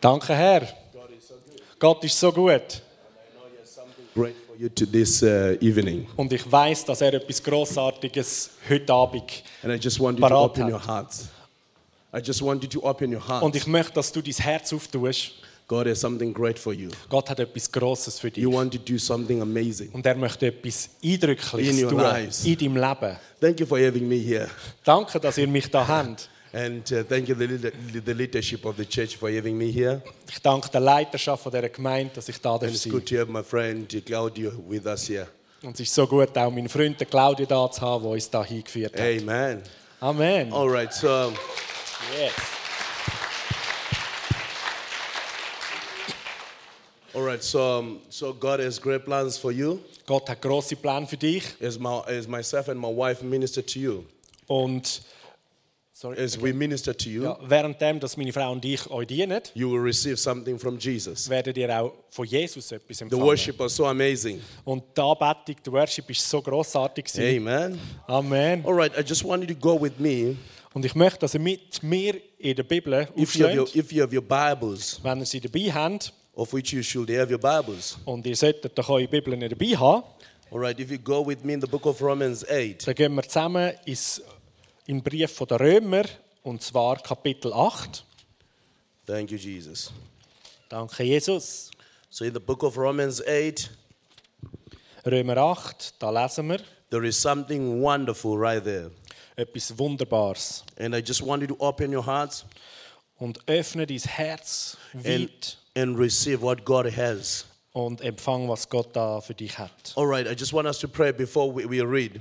Danke, Herr. Gott ist so gut. This uh. Und ich weiß, dass er etwas Grossartiges heute Abend. Parat hat. your hearts. I just want you to open your heart. Und ich möchte, dass du dein Herz auftust. God has something great for you. Gott hat etwas Grosses für dich. You want to do something amazing. Und er möchte etwas Eindrückliches In tun lives. in deinem Leben. Thank you for having me here. Danke, dass ihr mich da habt. And uh, thank you, the, the leadership of the church, for having me here. Ich danke der Leiterschaft von dieser Gemeinde, dass ich da And darf it's sein good to have my friend Claudio with us here. Und es ist so gut, auch meinen Freund den Claudio da zu haben, der uns da hingeführt hat. Amen. Amen. All right, so Yes. all right, so um, so God has great plans for you. Gott hat grosse Pläne für dich. As my as myself and my wife minister to you, Und sorry, as we minister to you, ja, währenddem, dass meine Frau und ich euch dienen, you will receive something from Jesus. werdet ihr auch von Jesus etwas The empfangen. worship was so amazing. Und die Anbetung, der Worship ist so grossartig. gewesen. Amen. Amen. All right, I just want you to go with me. Und ich möchte, dass ihr mit mir in der Bibel If you have your, aufschlägt, if you have your Bibles, wenn ihr sie dabei habt. of which you should have your Bibles. Und ihr solltet doch eure Bibeln dabei haben. All right, if you go with me in the book of Romans 8, Dann gehen wir zusammen ins, den Brief der Römer, und zwar Kapitel 8. thank you, Jesus. Danke, Jesus. So in the book of Romans 8, Römer 8, da lesen wir there is something wonderful right there. etwas Wunderbares. And I just want you to open your hearts Und öffne dein Herz and, weit and receive what God has. und empfang, was Gott da für dich hat. All right, I just want us to pray before we, we read.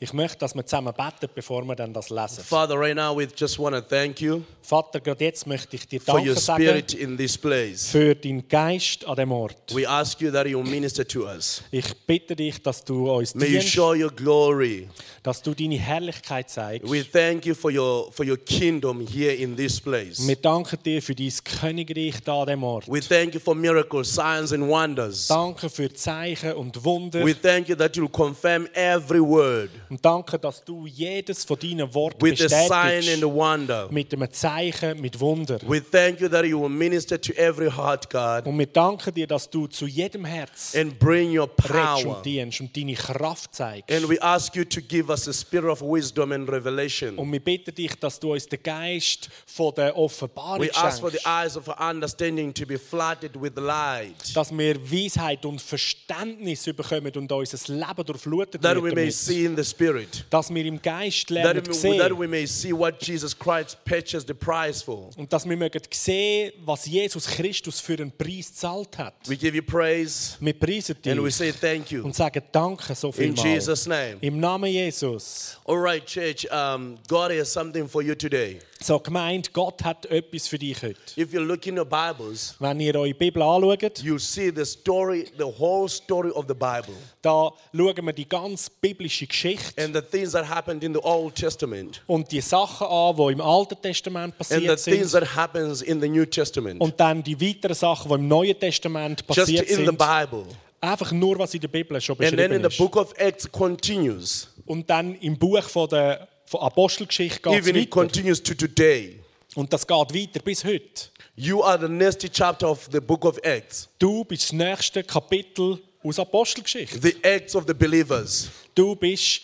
Ich möchte, dass wir zusammen beten, bevor wir dann das lesen. Father, right now we just want to thank you Vater, gerade jetzt möchte ich dir for Danke your sagen spirit in this place. für deinen Geist an dem Ort. We ask you that you minister to us. Ich bitte dich, dass du uns May you dienst, show your glory. dass du deine Herrlichkeit zeigst. We thank you for your for your kingdom here in this place. Wir danken dir für dein Königreich da an dem Ort. We thank you for miracles, signs, and wonders. Danke für Zeichen und Wunder. We thank you that you confirm every word Und danke, dass du jedes von deinen Worten with a sign and bestätigst. a wonder. Mit einem Zeichen, mit Wunder. We thank you that you will minister to every heart, God, Und wir danken dir, dass du zu jedem Herz and bring your power. und dienst und deine Kraft zeigst. And we ask you to give us a spirit of wisdom and revelation. Und wir bitten dich, dass du uns den Geist von der Offenbarung We ask for the eyes of our understanding to be flooded with light, Dass wir Weisheit und Verständnis bekommen und unser Leben durchflutet wird damit. Spirit, Dass wir im Geist that lernen we, sehen. that we may see what Jesus Christ purchased the price for. Und dass wir mögen sehen, was Jesus Christus für einen Preis gezahlt hat. We give you praise Wir preisen and we dich say thank you und sagen Danke so viel in Jesus' name. Im Namen Jesus. All right, church, um, God has something for you today. So gemeint, Gott hat etwas für dich heute. If you look in your Bibles, Wenn ihr eure Bibel anschaut, you see the story, the whole story of the Bible da schauen wir die ganz biblische Geschichte and the things that happened in the Old Testament und die Sachen an, die im Alten Testament and the passiert things sind. that happens in the New Testament. Und dann die weiteren Sachen, die im Neuen Testament Just passiert in the sind. Bible. Einfach nur, was in der Bibel schon And then in beschrieben the book of Acts continues. Und dann im Buch von der von Apostelgeschichte geht Even it continues to today. Und das geht weiter bis heute. You are the next chapter of the book of Acts. Du bist das nächste Kapitel aus Apostelgeschichte. The acts of the believers. Du bist,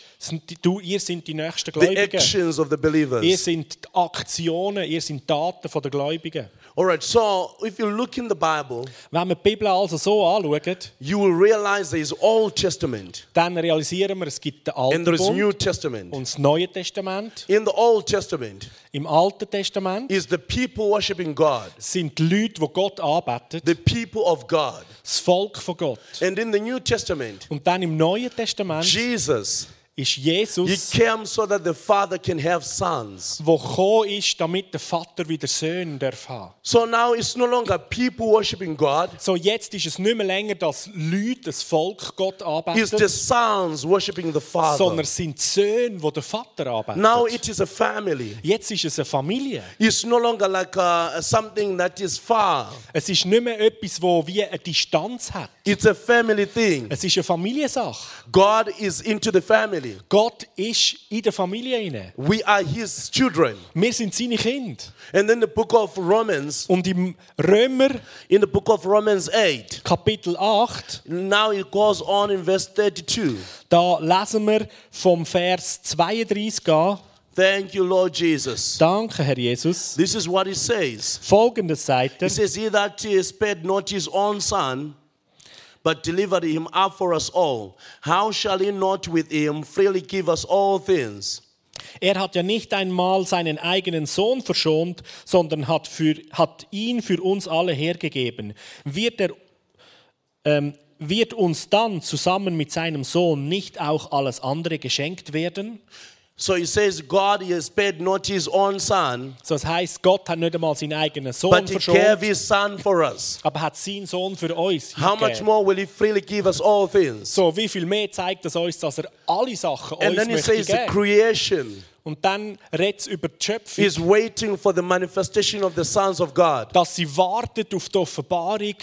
du, ihr sind die nächsten The Gläubigen. actions of the Ihr believers. sind die Aktionen, ihr sind die Taten der Gläubigen. All right, so if you look in the Bible, Wenn wir die Bibel also so anschauen, you will realize there is Old Testament dann realisieren wir, es er gibt den and Alten there is New Testament. und das Neue Testament. In the Old Testament Im Alten Testament is the people worshiping God, sind die Leute, die Gott anbeten, the people of God. das Volk von Gott. And in the New Testament, Und dann im Neuen Testament Jesus, ist he Jesus, came so that the Father can have sons. der gekommen ist, damit der Vater wieder Söhne darf haben. So now it's no longer people worshiping God, So jetzt ist es nicht mehr länger, dass Leute, das Volk Gott it's the sons worshiping the Father. sondern es sind die Söhne, die den Vater anbeten. Now it is a family. Jetzt ist es eine Familie. It's no longer like uh, something that is far. Es ist nicht mehr etwas, wo wie eine Distanz hat. It's a family thing. Es ist eine Familiensache. God is into the family. Family. Gott ist in der Familie inne. We are His children. Wir sind seine Kinder. And then the book of Romans, Und im Römer in the book of Romans 8, Kapitel 8, now it goes on in verse 32. da lesen wir vom Vers 32 an. Thank you, Lord Jesus. Danke, Herr Jesus. This is what it says. Folgendes sagt er. It says, He that spared not his own son, but delivered him up for us all, how shall he not with him freely give us all things? Er hat ja nicht einmal seinen eigenen Sohn verschont, sondern hat, für, hat ihn für uns alle hergegeben. Wird, er, ähm, wird uns dann zusammen mit seinem Sohn nicht auch alles andere geschenkt werden? So he says, God he has spared not his own son, So, das heißt, Gott hat nicht einmal seinen eigenen Sohn but he gave verschont, his son for us. aber hat seinen Sohn für uns How much more will he freely give us all things? So, wie viel mehr zeigt das uns, dass er alle Sachen And uns then he möchte says, the geben? creation Und dann redet es über die Schöpfung, is waiting for the manifestation of the sons of God. dass sie wartet auf die Offenbarung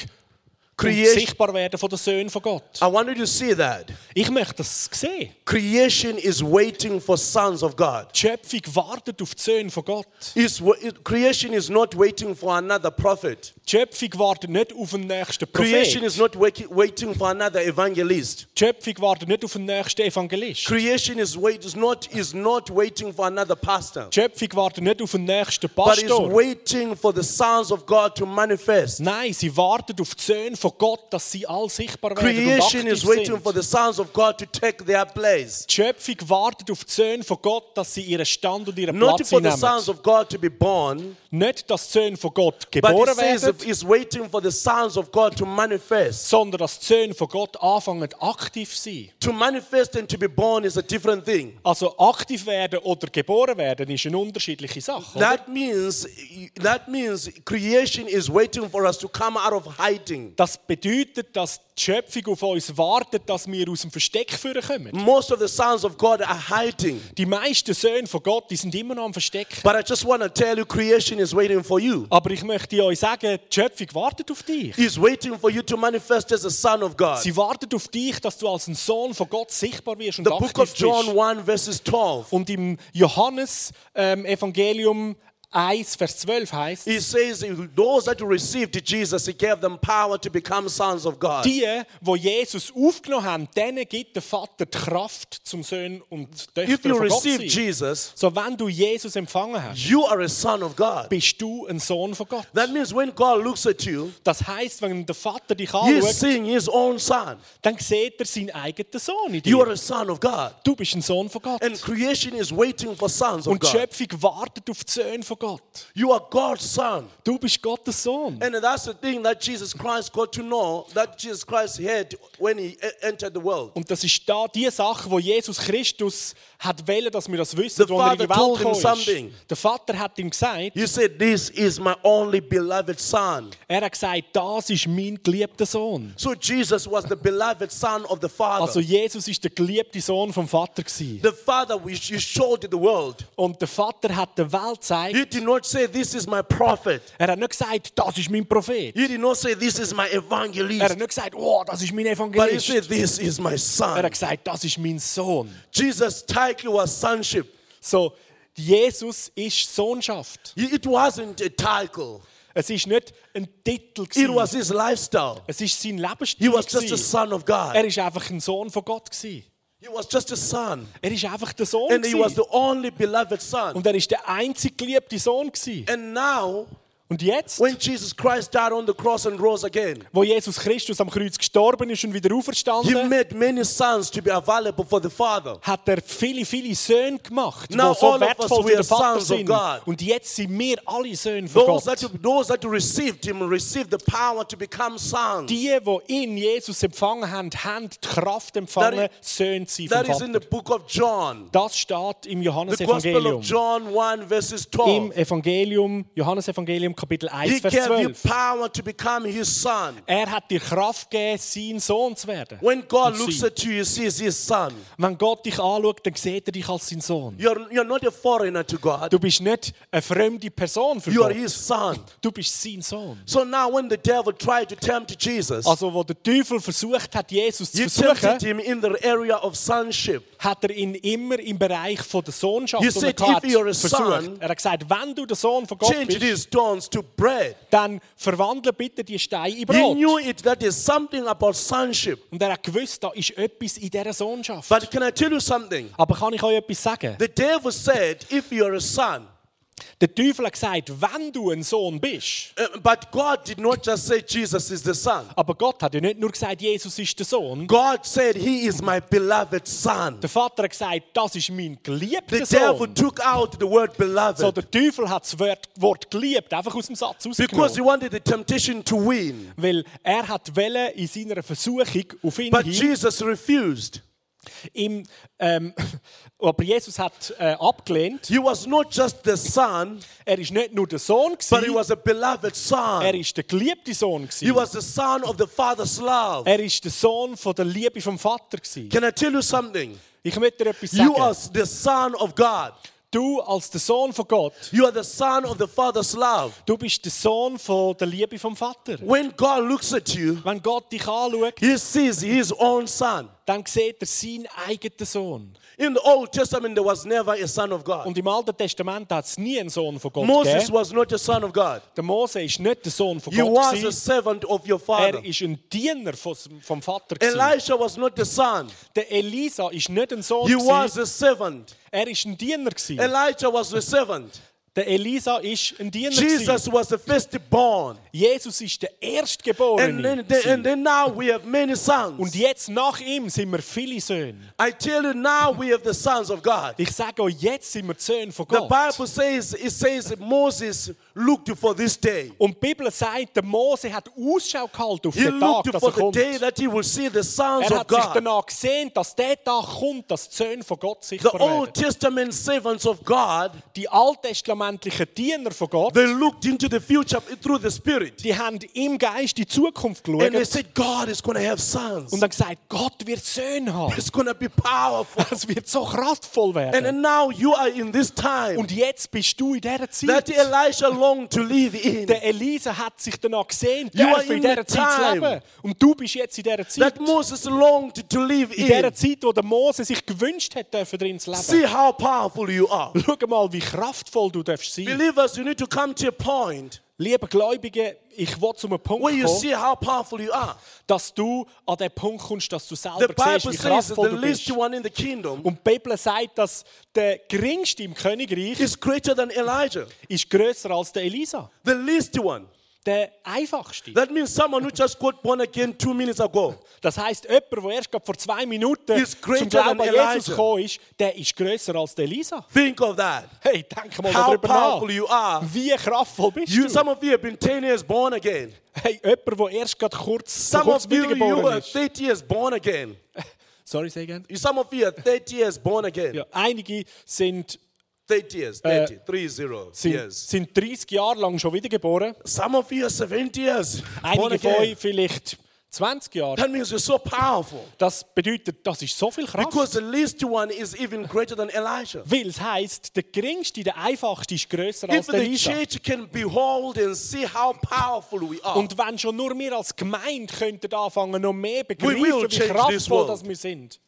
Creation. sichtbar werden von den Söhnen von Gott. I want you to see that. Ich möchte das sehen. Creation is waiting for sons of God. Die Schöpfung wartet auf die Söhne von Gott. Is creation is not waiting for another prophet. Die Schöpfung wartet nicht auf den nächsten Creation is not waiting for another evangelist. Die Schöpfung wartet nicht auf den nächsten Evangelist. Creation is, wait, is, not, is not waiting for another pastor, Die Schöpfung wartet nicht auf den nächsten but is Pastor. waiting for the sons of God to manifest. Nein, sie wartet auf die Söhne von Gott, dass sie all sichtbar werden und Creation is aktiv waiting sind. for the sons of God to take their place. Die Schöpfung wartet auf die Söhne von Gott, dass sie ihren Stand und ihren Not Platz for the einnehmen. sons of God to be born, Nicht, dass die Söhne von Gott but geboren says werden, waiting for the sons of God to manifest. sondern dass die Söhne von Gott anfangen aktiv zu sein. To manifest and to be born is a different thing. Also aktiv werden oder geboren werden ist eine unterschiedliche Sache. Oder? That means that means creation is waiting for us to come out of hiding. Das bedeutet, dass die Schöpfung auf uns wartet, dass wir aus dem Versteck kommen. Most of the sons of God are hiding. Die meisten Söhne von Gott, die sind immer noch am Verstecken. But I just want to tell you, creation is waiting for you. Aber ich möchte euch sagen, die Schöpfung wartet auf dich. Is waiting for you to manifest as a son of God. Sie wartet auf dich, dass du als ein Sohn von Gott sichtbar wirst und The book of aktiv John bist. 1, verses 12. Und im Johannes ähm, Evangelium 1, Vers 12 heißt It says, Those that received Jesus, He gave them power to become sons of God. die, wo Jesus aufgenommen haben, denen gibt der Vater die Kraft zum Söhnen und If Töchter you von Gott receive sein. Jesus, So, wenn du Jesus empfangen hast, you are a son of God. bist du ein Sohn von Gott. That means when God looks at you, Das heißt, wenn der Vater dich He anschaut, seeing His own son. dann sieht er seinen eigenen Sohn in You are dir. a son of God. Du bist ein Sohn von Gott. And creation is waiting for sons of Und die God. Schöpfung wartet auf die Söhne von Gott. You are God's son. Du bist Gottes Sohn. And that's the thing that Jesus Christ got to know that Jesus Christ had when he entered the world. Und das ist da die Sache, wo Jesus Christus hat wollen, dass wir das wissen, The wo er in die Welt him gekommen something. Der Vater hat ihm gesagt, He said, This is my only beloved son. er hat gesagt, das ist mein geliebter Sohn. So Jesus was the beloved son of the Father. Also Jesus ist der geliebte Sohn vom Vater gewesen. the Father which he showed the world. Und der Vater hat der Welt gezeigt, did not say, This is my prophet. er hat nicht gesagt, das ist mein Prophet. He did not say, This is my Er hat evangelist. nicht gesagt, oh, das ist mein But he Evangelist. said, This is my Er son. hat gesagt, das ist mein Sohn. Jesus' title was sonship. So, Jesus ist Sohnschaft. It wasn't a title, Es ist nicht ein Titel. it was gewesen. his lifestyle. Es ist sein He Lebensstil. was just a gewesen. son of God. Er ist einfach ein Sohn von Gott. gewesen. He was just a son. Er ist einfach der Sohn. And he was the only beloved son. Und er ist der einzig geliebte Sohn. gewesen. And now, Und jetzt, when Jesus Christ died on the cross and rose again, wo Jesus Christus am Kreuz gestorben ist und wieder he auferstanden, made many sons to be available for the Father. hat er viele, viele Söhne gemacht, die Now so all of us, für den Vater sons of sind. God. Und jetzt sind wir alle Söhne von Those Gott. that, those that received him received the power to become sons. Die, die ihn, Jesus, empfangen haben, haben die Kraft empfangen, That Söhne zu sein That is in the book of John. Das steht im Johannesevangelium. of John 1, verses Im 12. Evangelium, Johannesevangelium Kapitel He 1, Vers gave you 12. power to become his son. Er hat dir Kraft gegeben, sein Sohn zu werden. When God looks at you, he sees his son. Wenn Gott dich anschaut, dann sieht er dich als sein Sohn. You're, you're not a foreigner to God. Du bist nicht eine fremde Person für You are Gott. his son. Du bist sein Sohn. So now when the devil tried to tempt Jesus, Also, wo der Teufel versucht hat, Jesus zu versuchen, him in the area of sonship. hat er ihn immer im Bereich von der Sohnschaft He said, versucht. son, Er hat gesagt, wenn du der Sohn von Gott bist, to bread. dann verwandle bitte die Steine in He Brot. knew it that is something about sonship. Und er hat gewusst, da ist etwas in dieser Sohnschaft. But can I tell you something? Aber kann ich euch etwas sagen? The devil said, if you're a son, Der Teufel hat gesagt, wenn du ein Sohn bist. uh, but God did not just say Jesus is the son. Aber Gott hat ja nicht nur gesagt, Jesus ist der Sohn. God said, He is my beloved son. Der Vater hat gesagt, das ist mein The geliebter devil Sohn. took out the word So, beloved der Teufel hat das Wort, Wort geliebt einfach aus dem Satz because he rausgenommen. wanted the temptation to win. Weil er hat wollen, in seiner Versuchung auf ihn But hin, Jesus refused. Ihm, ähm, aber Jesus hat äh, abgelehnt. He was not just the son, Er ist nicht nur der Sohn, but he gewesen, was a beloved er son. ist der geliebte Sohn. He Gewesen. was the son of the father's love. Er ist der Sohn von der Liebe vom Vater. Gewesen. Can I tell you something? Ich möchte dir etwas You are sagen. the son of God. Du als der Sohn von Gott, You are the son of the father's love. du bist der Sohn von der Liebe vom Vater. When God looks at you, Wenn Gott dich anschaut, he sees his own son. dann sieht er seinen eigenen Sohn. In the Old Testament, there was never a son of God. Und im Alten Testament hat es nie einen Sohn von Gott Moses gegeben. was not a son of God. Der Mose ist nicht der Sohn von He Gott. was a servant of your Er father. ist ein Diener vom vom Vater. gewesen. Elisha was not the son. Der Elisa ist nicht ein Sohn. He was a servant. Er ist ein Diener. gewesen. Elijah was a servant. Der Elisa ist ein Diener. Jesus was the firstborn. Jesus ist der And Erstgeborene. then, gewesen. and then now we have many Und sons. jetzt nach ihm sind wir viele Söhne. I tell you now we have the sons of God. Ich sage euch, jetzt sind wir Söhne von The Gott. Bible says it says Moses looked for this day. Und die Bibel sagt, der Mose hat Ausschau gehalten auf He den Tag, looked dass for er the kommt. day that he will see the sons Er of hat sich God. danach gesehen, dass der Tag kommt, dass die Söhne von Gott The sichtbar Old werden. Testament servants of God, Die alttestamentlichen Diener von Gott, they looked into the future through the Spirit. die haben im Geist die Zukunft And they geschaut said, God is going to have sons. und dann gesagt, Gott wird Söhne haben. It's going to be powerful. Es wird so kraftvoll And werden. then now you are in this time Und jetzt bist du in dieser that Zeit. Longed to live in. Der Elisa hat sich danach gesehen, You are in in dieser Zeit zu leben. Und du bist jetzt in dieser Zeit. That Moses longed to live In dieser in. Zeit, wo der Mose sich gewünscht hat, dürfen drin zu leben. See how powerful you are. Schau mal, wie kraftvoll du darfst sein. Believers, you need to come to a point Liebe Gläubige, ich will zu einem Punkt you kommen, see how powerful you are. dass du an den Punkt kommst, dass du The selber Bible siehst, wie says that kraftvoll the du least bist. one in the kingdom Und die Bibel sagt, dass der Geringste im Königreich is greater than Elijah. ist größer als der Elisa. The least one. Der Einfachste. That means someone who just got born again two minutes ago. Das heisst, jemand, der erst vor zwei Minuten zum Glauben an Jesus gekommen ist, der ist größer als der Elisa. Think of that. Hey, denk mal How darüber nach. powerful you are. Wie kraftvoll bist You, du? some of you have been 10 years born again. Hey, jemand, der erst gerade kurz, Some kurz of you, you are ist. 30 years born again. Sorry, say again. Some of you are 30 years born again. Ja, einige sind, 30 years, 30, 30 sind, sind 30 Jahre lang schon wiedergeboren. Some of you are 70 years Einige von euch vielleicht 20 Jahre. That means you're so powerful. Das bedeutet, das ist so viel Kraft. Because the least one is even greater than Elijah. Weil es heisst, der geringste, der einfachste ist grösser als der the Elisa. church can behold and see how powerful we are, Und wenn schon nur wir als Gemeinde könnten anfangen, noch mehr begreifen, wie kraftvoll das wir sind.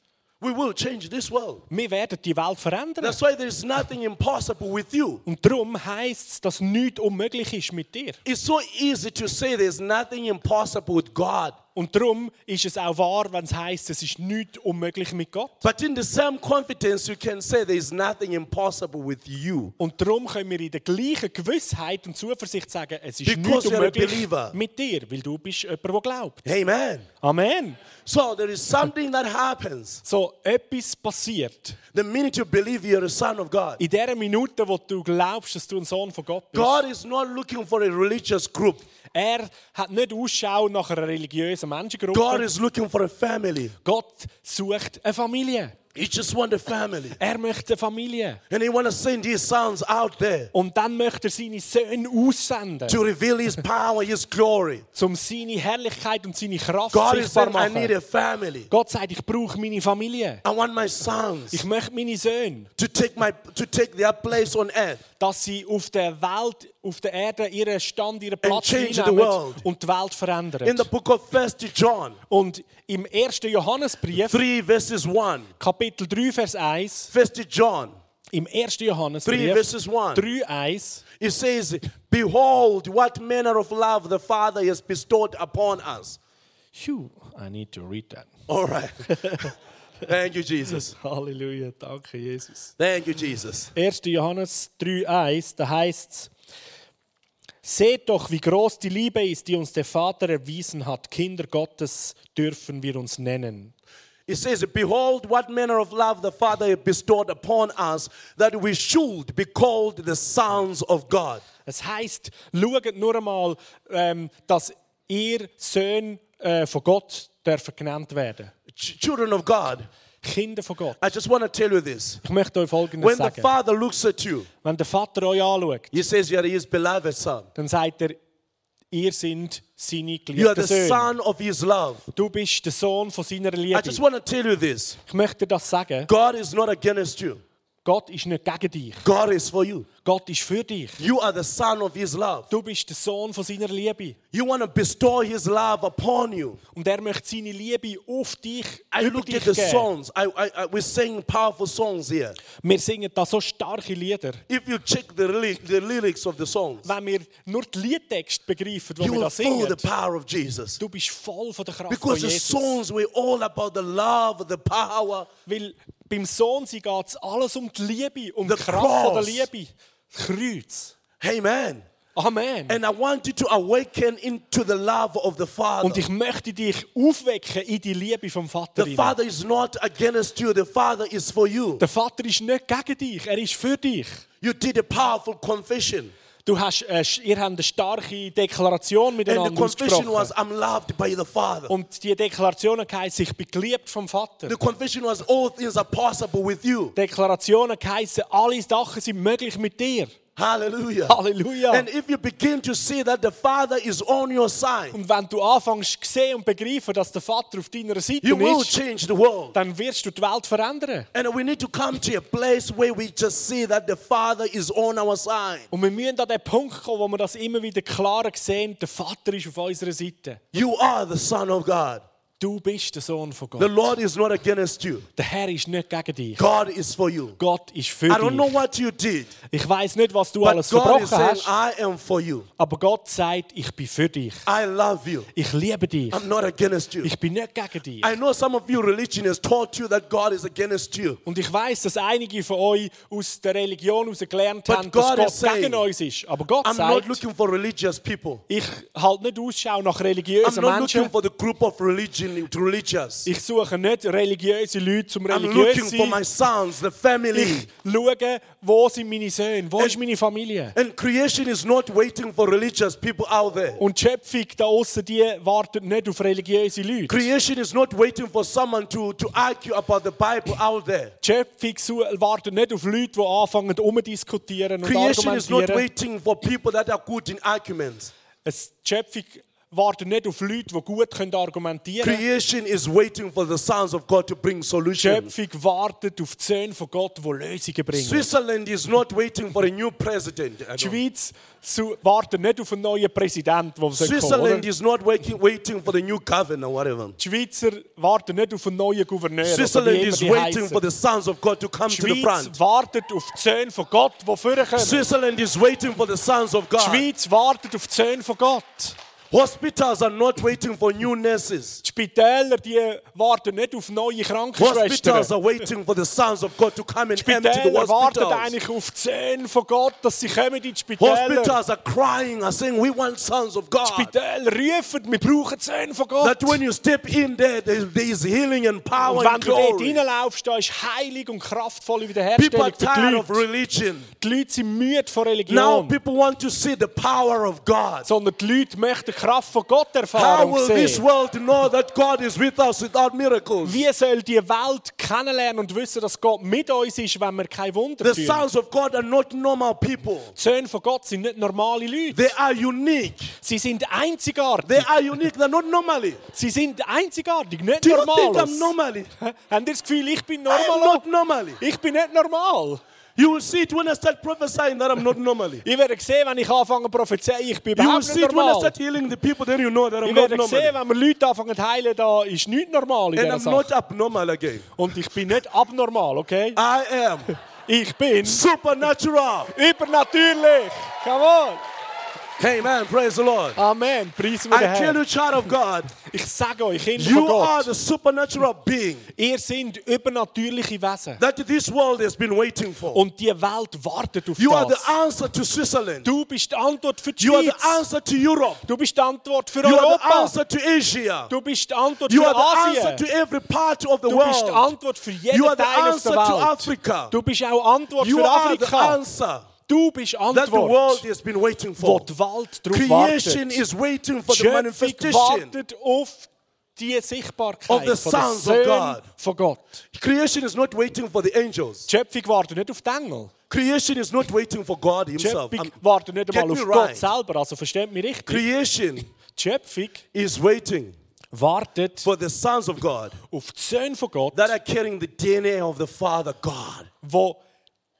We will change this world. Wir werden die Welt verändern. That's why there's nothing impossible with you. Und darum heisst es, dass nichts unmöglich ist mit dir. It's so easy to say there's nothing impossible with God. Und darum ist es auch wahr, wenn es heisst, es ist nichts unmöglich mit Gott. But in the same confidence, you can say there's nothing impossible with you. Und darum können wir in der gleichen Gewissheit und Zuversicht sagen, es ist Because nichts unmöglich mit dir, weil du bist jemand, der glaubt. Amen. Amen. So there is something that happens So, etwas passiert. the minute you believe you're a son of God. In der Minute, wo du glaubst, dass du ein Sohn von Gott bist. God is not looking for a religious group. Er hat nicht Ausschau nach einer religiösen God Menschengruppe. is looking for a family. Gott sucht eine Familie. He just wants a family. Er möchte eine Familie. And he wants to send his sons out there Und dann möchte er seine Söhne aussenden, to reveal his power, his glory. um seine Herrlichkeit und seine Kraft God sichtbar saying, I zu need machen. a family. Gott sagt, ich brauche meine Familie. I want my sons Ich möchte meine Söhne, to take my to take their place on earth. dass sie auf der Welt, auf der Erde ihren Stand, ihren Platz change the einnehmen world. und die Welt In verändern. the book of First John Und im 1. Johannesbrief, 3 verses 1. Kapitel 3, Vers 1, First John im 1. 3 Johannesbrief, verses 1. 3, 1, It says, Behold, what manner of love the Father has bestowed upon us. Phew, I need to read that. All right. Thank you, Jesus. Halleluja, danke Jesus. Thank you, Jesus. 1. Johannes 3,1, da heißt es: Seht doch, wie groß die Liebe ist, die uns der Vater erwiesen hat. Kinder Gottes dürfen wir uns nennen. It says, Behold, what manner of love the Father bestowed upon us, that we should be called the sons of God. Es heißt, schaut nur einmal, ähm, dass ihr Söhne äh, von Gott dürfen genannt werden. Ch- children of God, Kinder von Gott. I just want to tell you this. Ich möchte euch Folgendes When the sagen. Father looks at you, Wenn der Vater euch anschaut, He says, You are His beloved Son. dann sagt er, ihr seid seine geliebten the Söhne. Son of His love. Du bist der Sohn von seiner I Liebe. just want to tell you this Ich möchte dir das sagen. God is not against you, Gott ist nicht gegen dich. God is for you. Gott ist für dich. You are the Son of His love. Du bist der Sohn von seiner Liebe. You want to bestow His love upon you. Und er möchte seine Liebe auf dich, I über looked dich at the geben. songs. I, I, I, we're singing powerful songs here. Wir singen da so starke Lieder. If you check the, the lyrics of the songs, Wenn wir nur die Liedtext begreifen, die you wir will da feel singen, the power of Jesus. du bist voll von der Kraft Because von the Jesus. songs were all about the love, the power, Weil beim Sohn geht es alles um die Liebe, um The die Kraft von der cross. Liebe. Das Kreuz. Amen. Amen. And I want you to awaken into the love of the Father. Und ich möchte dich aufwecken in die Liebe vom Vater. The. Father is not against you, the Father is for you. Der Vater ist nicht gegen dich, er ist für dich. You did a powerful confession. Du hast, äh, ihr habt eine starke Deklaration And the miteinander ausgesprochen. was, I'm loved by the Father. Und die Deklaration heisst, ich bin geliebt vom Vater. The confession was, all things are possible with you. Deklarationen heissen, alle Sachen sind möglich mit dir. Hallelujah. Halleluja. And if you begin to see that the Father is on your side, Und wenn du anfängst sehen und begreifen, dass der Vater auf deiner Seite you will ist, change the world. dann wirst du die Welt verändern. And we need to come to a place where we just see that the Father is on our side. Und wir müssen an den Punkt kommen, wo wir das immer wieder klarer sehen, der Vater ist auf unserer Seite. You are the Son of God. Du bist der Sohn von The Gott. Lord is not against you. Der Herr ist nicht gegen dich. God is for you. Gott ist für I don't know dich. what you did, Ich weiß nicht, was du but alles God is verbrochen saying, hast, I am for you. aber Gott sagt, ich bin für dich. I love you. Ich liebe dich. I'm not against you. Ich bin nicht gegen dich. I know some of you religion has taught you that God is against you. Und ich weiß, dass einige von euch aus der Religion heraus gelernt But haben, dass Gott saying, gegen uns ist. Aber Gott I'm not sagt, looking for religious people. ich halte nicht Ausschau nach I'm religiösen not Menschen. looking for the group of religion religious. Ich suche nicht religiöse Leute zum religiös looking for my sons, the family. Ich schaue, wo sind meine Söhne, wo ist meine Familie. And creation is not waiting for religious people out there. Und die Schöpfung da außen, die wartet nicht auf religiöse Leute. Creation is not waiting for someone to, to argue about the Bible out there. Die Schöpfung wartet nicht auf Leute, die anfangen, umdiskutieren und Creation is not argumentieren. waiting for people that are good in arguments. Es, Schöpfung wartet nicht auf Leute, die gut argumentieren können. Creation is waiting for the sons of God to bring Die solutions. Schöpfung wartet auf die Söhne von Gott, die Lösungen bringen. Switzerland is not waiting for a new president. Die Schweiz wartet nicht auf einen neuen Präsidenten, der Switzerland oder? is not waiting, waiting for the new governor, whatever. Die Schweizer warten nicht auf einen neuen Gouverneur. Switzerland is die waiting for the sons of God to come Die to the Schweiz front. wartet auf die Söhne von Gott, die vorkommen. Switzerland is waiting for the sons of Die God. Schweiz wartet auf die Söhne von Gott. Hospitals are not waiting for new nurses. Die Spitäler die warten nicht auf neue Hospitals Krankenschwestern. are waiting for the sons of God to come and Die empty the Spitäler warten hospitals. eigentlich auf die Söhne von Gott, dass sie kommen in die Spitäler. Hospitals are crying, are saying, We want sons of Die God. Spitäler rufen, wir brauchen die Söhne von Gott. That when you step in there, there is healing and power Und wenn and du dort glory. reinlaufst, da ist heilig und kraftvolle People are Wiederherstellung tired die of religion. Die Leute sind müde von Now Religion. people want to see the power of God. Sondern die Leute möchten die Kraft von Gott How will this sehen. world know that God is with us without miracles? Wie soll die Welt kennenlernen und wissen, dass Gott mit uns ist, wenn wir kein Wunder The tun? sons of God are not normal people. Die Söhne von Gott sind nicht normale Leute. They are unique. Sie sind They einzigartig. are unique. They're not normally. Sie sind einzigartig, nicht Do you think normal. I'm normally? Habt ihr das Gefühl, ich bin I am normal? not normally. Ich bin nicht normal. You will see it when I start prophesying that I'm not normally. Ich werde sehen, wenn ich anfange prophezeien, ich bin You will überhaupt see nicht it when I normal. start healing the people, then you know that I'm Ich not werde sehen, normal. wenn wir Leute anfangen zu heilen, da ist nichts normal in And I'm Sache. not abnormal again. Und ich bin nicht abnormal, okay? I am Ich bin supernatural. übernatürlich. Come on. Amen. Praise the Lord. Amen. Preisen wir I den tell Herrn. you, child of God, Ich sage euch, Kinder you von are Gott, the supernatural being ihr seid übernatürliche Wesen. that this world has been waiting for. Und die Welt wartet auf You are the das. answer to Switzerland. Du bist die Antwort für die You are the Schweiz. answer to Europe. Du bist die Antwort für You are the Europa. answer to Asia. Du bist die Antwort You für are the answer Asien. to every part of the Du bist die world. Antwort für jeden You are the Teil auf answer der to Welt. Africa. Du bist auch Antwort You für are the Afrika. answer Du bist that the world Antwort, has been waiting wo for. die Welt darauf Creation wartet. is waiting for the Schöpfung manifestation. wartet auf die Sichtbarkeit Of the sons of God. von Gott. Creation is not waiting for the angels. Die Schöpfung wartet nicht auf die Engel. Creation is not waiting for God Die Himself. Schöpfung Um, wartet nicht einmal auf right. Gott selber. Also versteht mich richtig. Creation Die Schöpfung is waiting wartet for the sons of God auf die Söhne von Gott, that are carrying the DNA of the Father God. die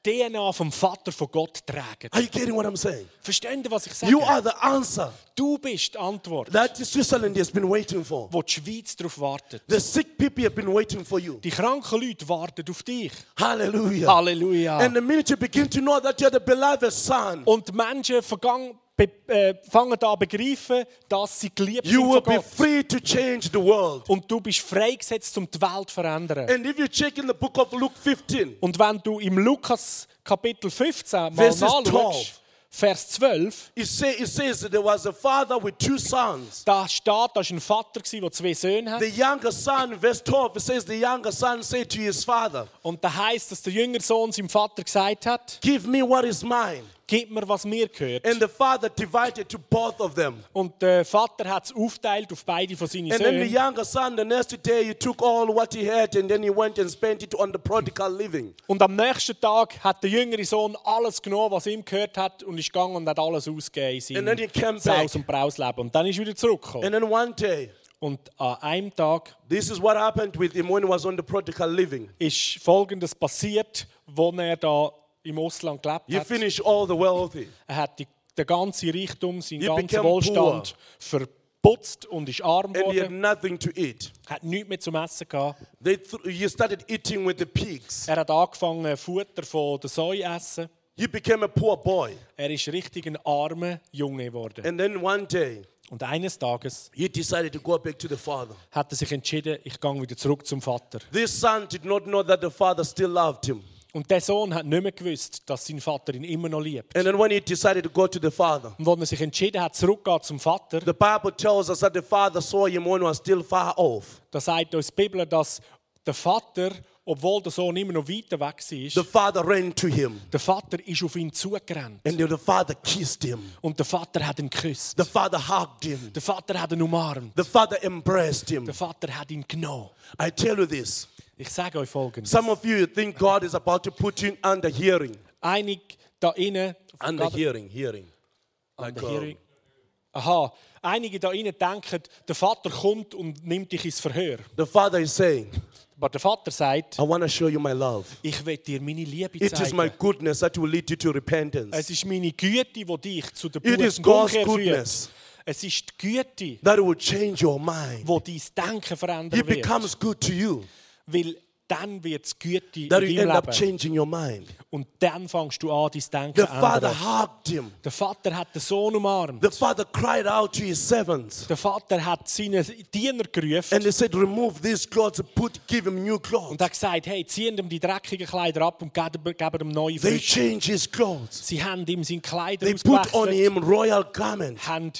DNA vom Vater von Gott tragen. Are you getting what I'm saying? Versteht ihr, was ich sage? You are the answer Du bist die Antwort, that Switzerland has been waiting for. wo die Schweiz darauf wartet. The sick people have been waiting for you. Die kranken Leute warten auf dich. Hallelujah. Halleluja. And the minute you begin to know that you're the beloved son, Und die Menschen vergang, be, äh, fangen an begreifen, dass sie geliebt you sind will be free to change the world. Und du bist freigesetzt, um die Welt zu verändern. And if you check in the book of Luke 15, Und wenn du im Lukas Kapitel 15 mal nachschaust, 12. Vers 12, it, say, it says that there was a father with two sons. da steht, da ein Vater, gewesen, der zwei Söhne hat. The younger son, verse 12, it says the younger son said to his father, Und da heißt, dass der jüngere Sohn seinem Vater gesagt hat, Give me what is mine. Gib mir, was mir gehört. And the father divided to both of them. Und der Vater hat es aufteilt auf beide von seinen And then the Söhnen. younger son, the next day, he took all what he had and then he went and spent it on the prodigal living. Und am nächsten Tag hat der jüngere Sohn alles genommen, was ihm gehört hat, und ist gegangen und hat alles ausgegeben in And then he came seinem back. Saus- und Brausleben. Und dann ist er wieder zurückgekommen. And then one day, Und an einem Tag this is what happened with him when he was on the prodigal living. ist Folgendes passiert, wo er da im Ausland gelebt He hat. finished all the wealthy. Er hat die, den ganzen Reichtum, seinen He ganzen Wohlstand verputzt und ist arm And he had geworden. nothing to eat. Hat nichts mehr zum Essen gehabt. They started eating with the pigs. Er hat angefangen, Futter von der Säue zu essen. He became a poor boy. Er ist richtig ein armer Junge geworden. And then one day, Und eines Tages he decided to go back to the father. hat er sich entschieden, ich gehe wieder zurück zum Vater. This son did not know that the father still loved him. Und der Sohn hat nicht mehr gewusst, dass sein Vater ihn immer noch liebt. And then when he decided to go to the father, Und als er sich entschieden hat, zurückzugehen zum Vater, the Bible tells us that the father saw him when he was still far off. da sagt uns die Bibel, dass der Vater, obwohl der Sohn immer noch weiter weg The war, father ran to him der Vater ist auf ihn zugerannt. and the father kissed him. Und der Vater hat ihn geküsst. The father hugged him. Der Vater hat ihn umarmt. The father embraced him. Der Vater hat ihn genommen. I tell you this. Ich sage euch folgendes. Some of you think God is about to put you under hearing. Einig da innen, Under hearing, hearing. Like, Under um, hearing. aha, einige da innen denken, der Vater kommt und nimmt dich ins Verhör. the father is saying, Aber der Vater sagt, I want to show you my love. ich will dir meine Liebe It is my zeigen. goodness that will lead you to repentance. Es ist meine Güte, die dich zu der It Buße is und God's Umkehr goodness. führt. Es ist die Güte, That will change your mind. die dein Denken verändern It wird. becomes good to you. Weil dann wird es Güte in you deinem end up Leben. changing your mind. Und dann fängst du an, dein Denken The zu father ändern. hugged him. Der Vater hat den Sohn umarmt. The father cried out to his servants. Der Vater hat seine Diener gerufen And he said, Remove these clothes and put, give him new clothes. und hat gesagt, hey, ziehen ihm die dreckigen Kleider ab und geben, geben ihm neue They changed his clothes. Sie haben ihm seine Kleider They put on ausgewechselt, him royal garments. haben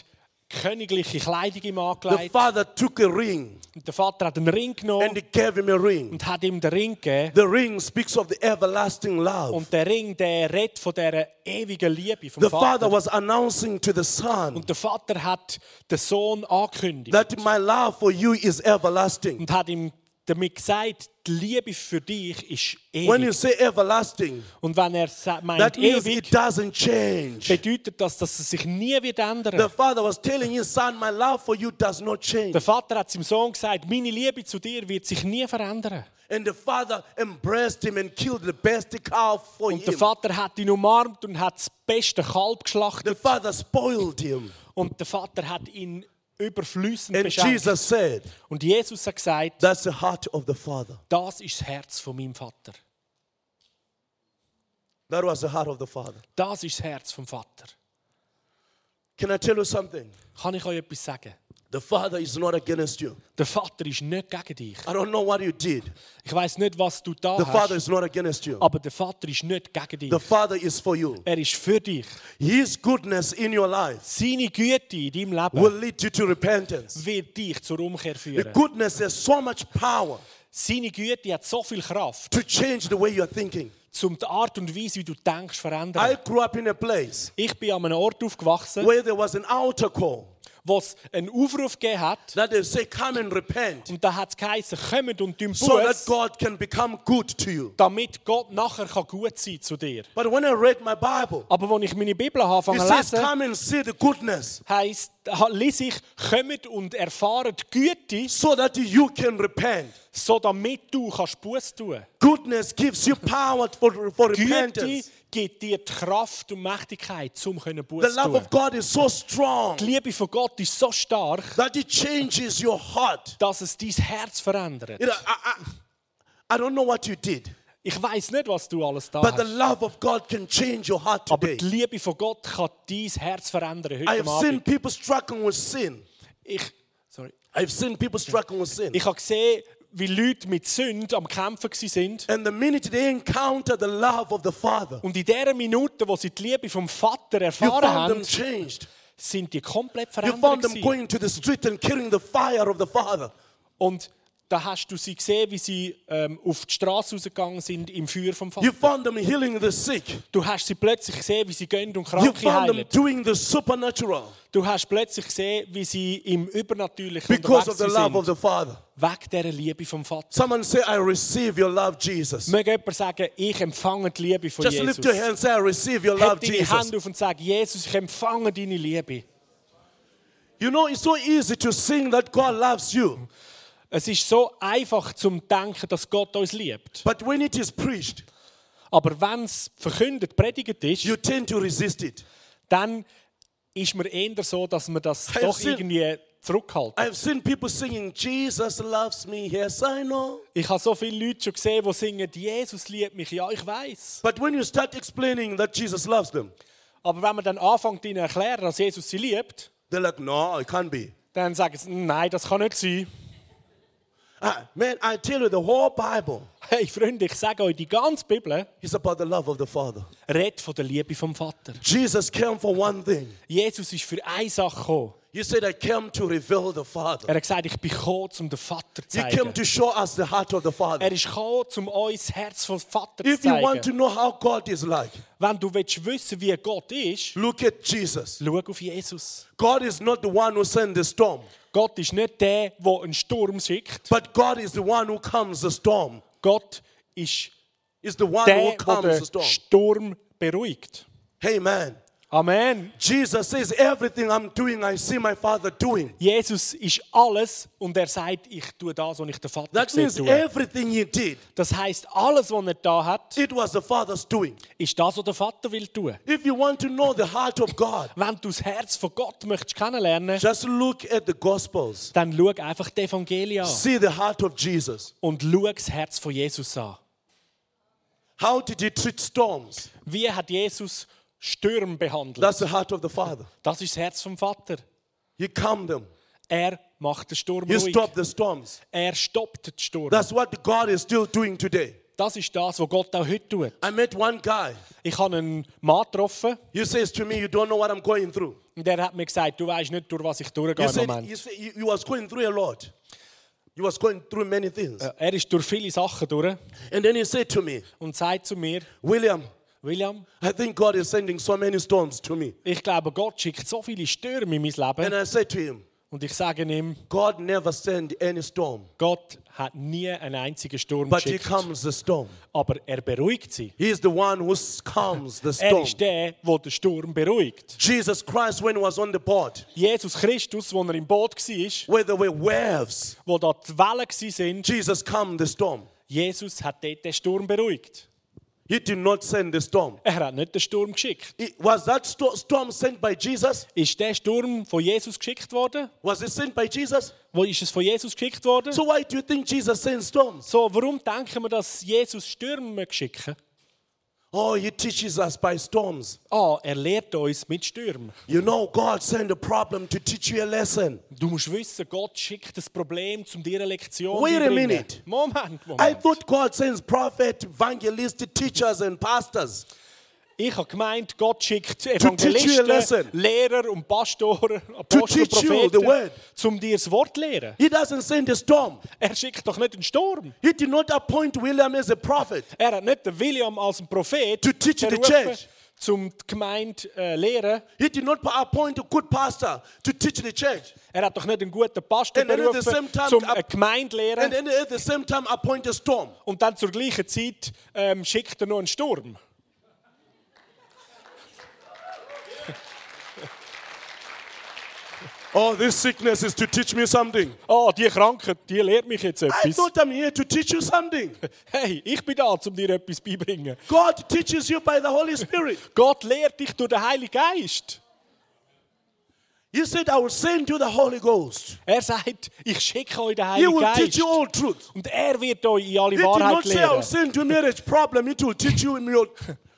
königliche Kleidung ihm The angelegt. father took a ring Und der Vater hat einen Ring and genommen he gave him a ring. und hat ihm den Ring gegeben. The ring speaks of the everlasting love. Und der Ring, der redet von dieser ewigen Liebe vom The father Vater. was announcing to the son Und der Vater hat den Sohn angekündigt that my love for you is everlasting. und hat ihm damit gesagt, die Liebe für dich ist When you ewig. say everlasting, Und wenn er meint that means ewig, it doesn't change. bedeutet das, dass es sich nie wird The ändern. father was telling his son, My love for you does not change. Der Vater hat seinem Sohn gesagt, meine Liebe zu dir wird sich nie verändern. And the father embraced him and killed the best cow for Und der him. Vater hat ihn umarmt und hat das beste Kalb The geschlachtet. father spoiled him. Und der Vater hat ihn überflüssend And beschenkt. Jesus said, Und Jesus hat gesagt, That's the heart of the father. das ist das Herz von meinem Vater. That was the heart of the father. Das ist das Herz vom Vater. Can I tell you something? Kann ich euch etwas sagen? The father is not against you. Der Vater ist nicht gegen dich. I don't know what you did. Ich weiß nicht, was du da The father hast, is not against you. aber der Vater ist nicht gegen dich. The father is for you. Er ist für dich. His goodness in your life Seine Güte in deinem will lead you to repentance. wird dich zur Umkehr The führen. goodness has so much power Seine Güte hat so viel Kraft, to change the way you're thinking. Um die Art und Weise, wie du denkst, verändern. grew up in a place Ich bin an einem Ort aufgewachsen, where there was an altar call wo es einen Aufruf gegeben hat. that they say, Come and repent Und da hat es geheißen, kommt und tun so that Buß, God can become good to you. damit Gott nachher kann gut sein zu dir. But when I read my Bible, Aber als ich meine Bibel it angefangen zu says, lesen, Come and see the goodness heisst, ha- lese ich, kommt und erfahrt Güte, so that you can repent. so damit du kannst Buß tun. Goodness gives you power for, for Güte repentance. Gibt dir die Kraft und Mächtigkeit, um The Buß zu love of God is so strong Die Liebe von Gott ist so stark, that it changes your heart. dass es dein Herz verändert. You know, I, I, I don't know what you did, Ich weiß nicht, was du alles da but the hast, love of God can change your heart aber today. die Liebe von Gott kann dein Herz verändern I heute have seen Abend. people struggling with sin. Ich, sorry. I've seen people struggling with sin. ich habe gesehen, wie Leute mit Sünde am Kämpfen sind. And the minute they encounter the love of the Father, Und in dieser Minute, wo sie die Liebe vom Vater erfahren haben, changed. sind die komplett You found verändert. them going to the street and carrying the fire of the Father. Und da hast du sie gesehen, wie sie ähm, auf die Straße rausgegangen sind im Feuer vom You Vater. found them healing the sick. Du hast sie plötzlich gesehen, wie sie gehen und You Kranke found them doing the supernatural Du hast plötzlich gesehen, wie sie im Übernatürlichen because of the love of sind. the Father. Wegen dieser Liebe vom Vater. Someone say, I receive your love, Jesus. Möge jemand sagen, ich empfange die Liebe von Just Jesus. lift your hand and say, I receive your love, Heb deine Jesus. Hände auf und sag, Jesus, ich empfange deine Liebe. You know, it's so easy to sing that God loves you. Es ist so einfach zum Denken, dass Gott uns liebt. But when it is preached, Aber wenn es verkündet, predigt ist, you tend to resist it. dann ist man eher so, dass man das I've doch seen- irgendwie zurückhalten. I've seen people singing, Jesus loves me, yes, I know. Ich habe so viele Leute schon gesehen, die singen, Jesus liebt mich. Ja, ich weiß. But when you start explaining that Jesus loves them, Aber wenn man dann anfängt, ihnen zu erklären, dass Jesus sie liebt, they're like, no, it can't be. dann sagen sie, nein, das kann nicht sein. Ah, man, I tell you, the whole Bible Hey Freunde, ich sage euch, die ganze Bibel is about the love of the Father. redet von der Liebe vom Vater. Jesus came for one thing. Jesus ist für eine Sache gekommen. He said, I came to reveal the Father. Er hat gesagt, ich bin gekommen, um den Vater zu He came zeigen. to show us the heart of the Father. Er ist gekommen, um uns das Herz vom Vater zu If you want to know how God is like, Wenn du willst wissen, wie Gott ist, look at Jesus. schau auf Jesus. God is not the one who sent the storm, Gott ist nicht der, der einen Sturm schickt. but God is the one who calms the storm. Gott ist Is the one der, who der calms the den storm. Sturm beruhigt. Amen. Amen. Jesus says, Everything I'm doing, I see my Father doing. Jesus ist alles und er sagt, ich tue das, was ich den Vater That means tun. everything he did, Das heißt, alles, was er da hat, it was the Father's doing. ist das, was der Vater will tun. If you want to know the heart of God, Wenn du das Herz von Gott möchtest kennenlernen, just look at the Gospels. dann schau einfach die Evangelien an See the heart of Jesus. und schau das Herz von Jesus an. How did he treat storms? Wie hat Jesus Stürme behandelt? That's the heart of the Father. Das ist das Herz vom Vater. He calmed them. Er macht den Sturm He ruhig. stopped the storms. Er stoppt den Sturm. That's what God is still doing today. Das ist das, was Gott auch heute tut. I met one guy. Ich habe einen Mann getroffen He says to me, You don't know what I'm going through. und der hat mir gesagt, du weißt nicht, durch was ich durchgehe He im Moment. he, said he was going through a lot. He was going through many things. Äh, Er ist durch viele Sachen durch And then he said to me, und sagt zu mir, William, William, I think God is sending so many storms to me. ich glaube, Gott schickt so viele Stürme in mein Leben. And I said to him, Und ich sage ihm, God never sent any storm, Gott hat nie einen einzigen Sturm but He geschickt. calms the storm. Aber er beruhigt sie. He is the one who calms the Er storm. ist der, der den Sturm beruhigt. Jesus Christ, when he was on the boat, Jesus Christus, als er im Boot war, where there were waves, wo da die Wellen waren, Jesus calmed the storm. Jesus hat dort den Sturm beruhigt. He did not send the storm. Er hat nicht den Sturm geschickt. It- was that sto- storm sent by Jesus? Ist der Sturm von Jesus geschickt worden? Was it sent by Jesus? Wo ist es von Jesus geschickt worden? So why do you think Jesus sends storms? So, warum denken wir, dass Jesus Stürme schicken? Oh, he teaches us by storms. Ah, er lehrt uns mit Stürmen. You know, God sent a problem to teach you a lesson. Du musst wissen, Gott schickt das Problem, um dir eine Lektion Wait a minute. Moment, Moment. I thought God sends prophet, evangelists, teachers, and pastors. Ich habe gemeint, Gott schickt Evangelisten. Lehrer und Pastoren, To Apostel. Propheten, um dir das Wort zu lehren. He doesn't send a storm. Er schickt doch nicht einen Sturm. He did not appoint William as a prophet. Er hat nicht den William als einen Prophet To teach the church. um die Gemeinde äh, lehren. He did not appoint a good pastor to teach the church. Er hat doch nicht einen guten Pastor And then at the berufen, same time, um eine Gemeinde lehren. And then at the same time appoint a storm. Und dann zur gleichen Zeit ähm, schickt er noch einen Sturm. Oh, this sickness is to teach me something. Ah, die Krankheit, die lehrt mich jetzt I etwas. thought I'm here to teach you something. Hey, ich bin da, um dir etwas beibringen. God teaches you by the Holy Spirit. Gott lehrt dich durch den Heiligen Geist. He said, I will send you the Holy Ghost. Er sagt, ich schicke euch den He Heiligen will teach Geist. you all truth. Und er wird euch in alle He did Wahrheit not say, I will lehren. send you marriage problem. It will teach you in your...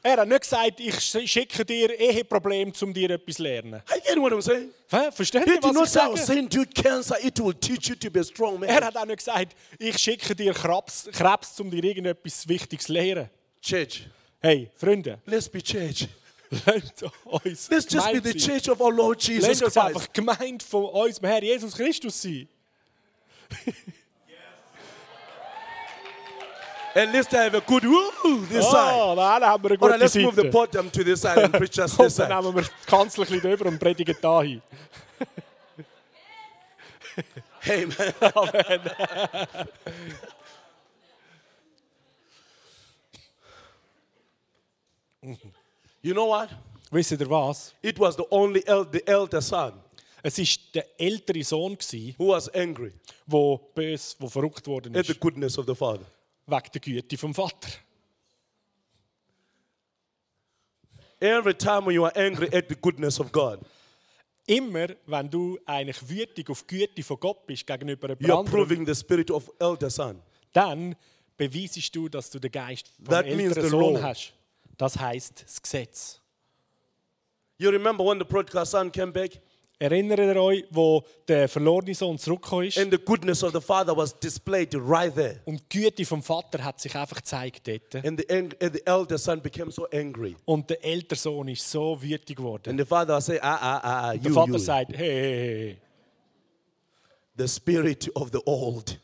Er hat nicht gesagt, ich schicke dir Eheproblem, um dir etwas zu lernen. I get what I'm saying. Hä? Versteht ihr, was ich sage? send you cancer. It will teach you to be a strong man. Er hat auch nicht gesagt, ich schicke dir Krebs, Krebs um dir irgendetwas Wichtiges zu lehren. Church, Hey, Freunde, let's be church. lasst uns Let's just be Gemeinde the church of our Lord Jesus Lasst uns Christ. einfach gemeint von unserem Herr Jesus Christus sein. At least I have a good woo this oh, side. Oh, dann haben wir er eine All gute right, let's move the podium to this side and preach just this Und side. dann nehmen wir die Kanzel ein bisschen drüber und predigen da hin. Amen. you know what? Wisst ihr was? It was the only el- the elder son Es war der ältere Sohn, der who was angry bös, der verrückt worden at the ist, goodness of the father. Wegen der Güte vom Vater. Every time when you are angry at the goodness of God, Immer, wenn du eigentlich wütig auf die Güte von Gott bist gegenüber you jemand are anderem, proving the spirit of elder son. dann beweisest du, dass du den Geist vom That means älteren the Sohn law. hast. Das heißt das Gesetz. You remember when the prodigal son came back Erinnert ihr euch, wo der verlorene Sohn zurückgekommen ist? and the goodness of the father was displayed right there. Und die Güte vom Vater hat sich einfach gezeigt dort. And the, ang- and the elder son became so angry. Und der ältere Sohn ist so wütig geworden. And the father said, ah, ah, ah, ah, Der you, Vater you. sagt, hey, hey, hey, The spirit of the old.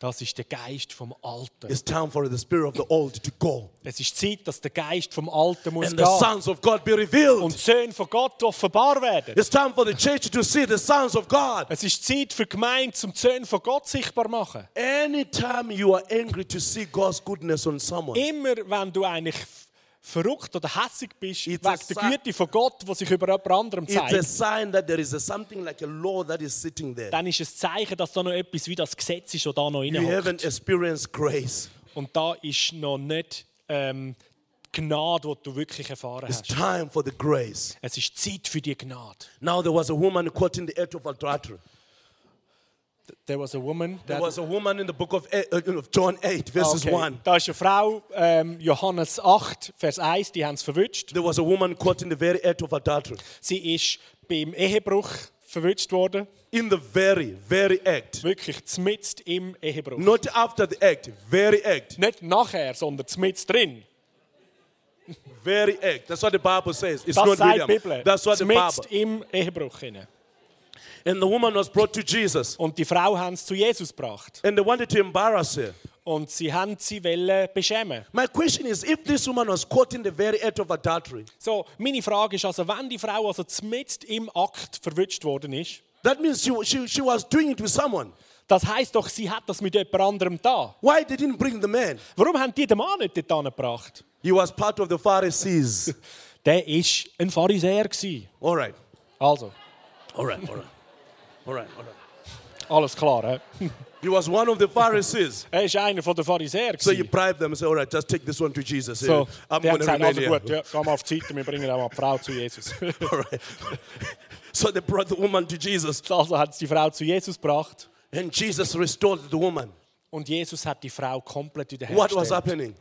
Das ist der Geist vom Alten. It's time for the spirit of the old to go. Es ist Zeit, dass der Geist vom Alten muss And the gehen. sons of God be revealed. Und die Söhne von Gott offenbar werden. It's time for the church to see the sons of God. Es ist Zeit für die Gemeinde, um die Söhne von Gott sichtbar machen. Anytime you are angry to see God's goodness on someone, Immer wenn du eigentlich verrückt oder hässig bist, It's wegen der Güte von Gott, die sich über jemand anderem it's a zeigt, sign that there is a, something like a law that is sitting there. dann ist es ein Zeichen, dass da noch etwas wie das Gesetz ist, das da noch You reinhockt. haven't experienced grace. Und da ist noch nicht ähm, die Gnade, die du wirklich erfahren It's hast. time for the grace. Es ist Zeit für die Gnade. Now there was a woman caught in the act of adultery. There was a woman. There was a woman in the book of, eh- uh, of John 8, verses Okay. 1. Da ist eine Frau, ähm, Johannes 8, Vers 1, die haben es verwünscht. There was a woman caught in the very act of adultery. Sie ist beim Ehebruch verwünscht worden. in the very, very act. Wirklich zmitzt im Ehebruch. Not after the act, very act. Nicht nachher, sondern zmitzt drin. Very act. That's what the Bible says. It's Das not William. Bibel. That's what the Bible. Im Ehebruch. hinein. And the woman was brought to Jesus. Und die Frau haben zu Jesus gebracht. And they wanted to embarrass her. Und sie haben sie wollen beschämen. My question is if this woman was caught in the very act of adultery, So, meine Frage ist also, wenn die Frau also zmitzt im Akt verwünscht worden ist, that means she, she, she was doing it with someone. das heißt doch, sie hat das mit jemand anderem da. Why they didn't bring the man? Warum haben die den Mann nicht dort gebracht? He was part of the Pharisees. Der war ein Pharisäer. gewesen. all right. Also, All right. All right. All right. All right. alles klar. He? He was one of the Pharisees. Er ist einer der Pharisäer. So you bribed them and say, all right, just take this one to Jesus. So, I'm going to remain also here. gut, ja, mal auf die Seite, wir bringen auch die Frau zu Jesus. All right. so they brought the woman to Jesus. also hat die Frau zu Jesus gebracht And Jesus restored the woman. und Jesus hat die Frau komplett What was happening?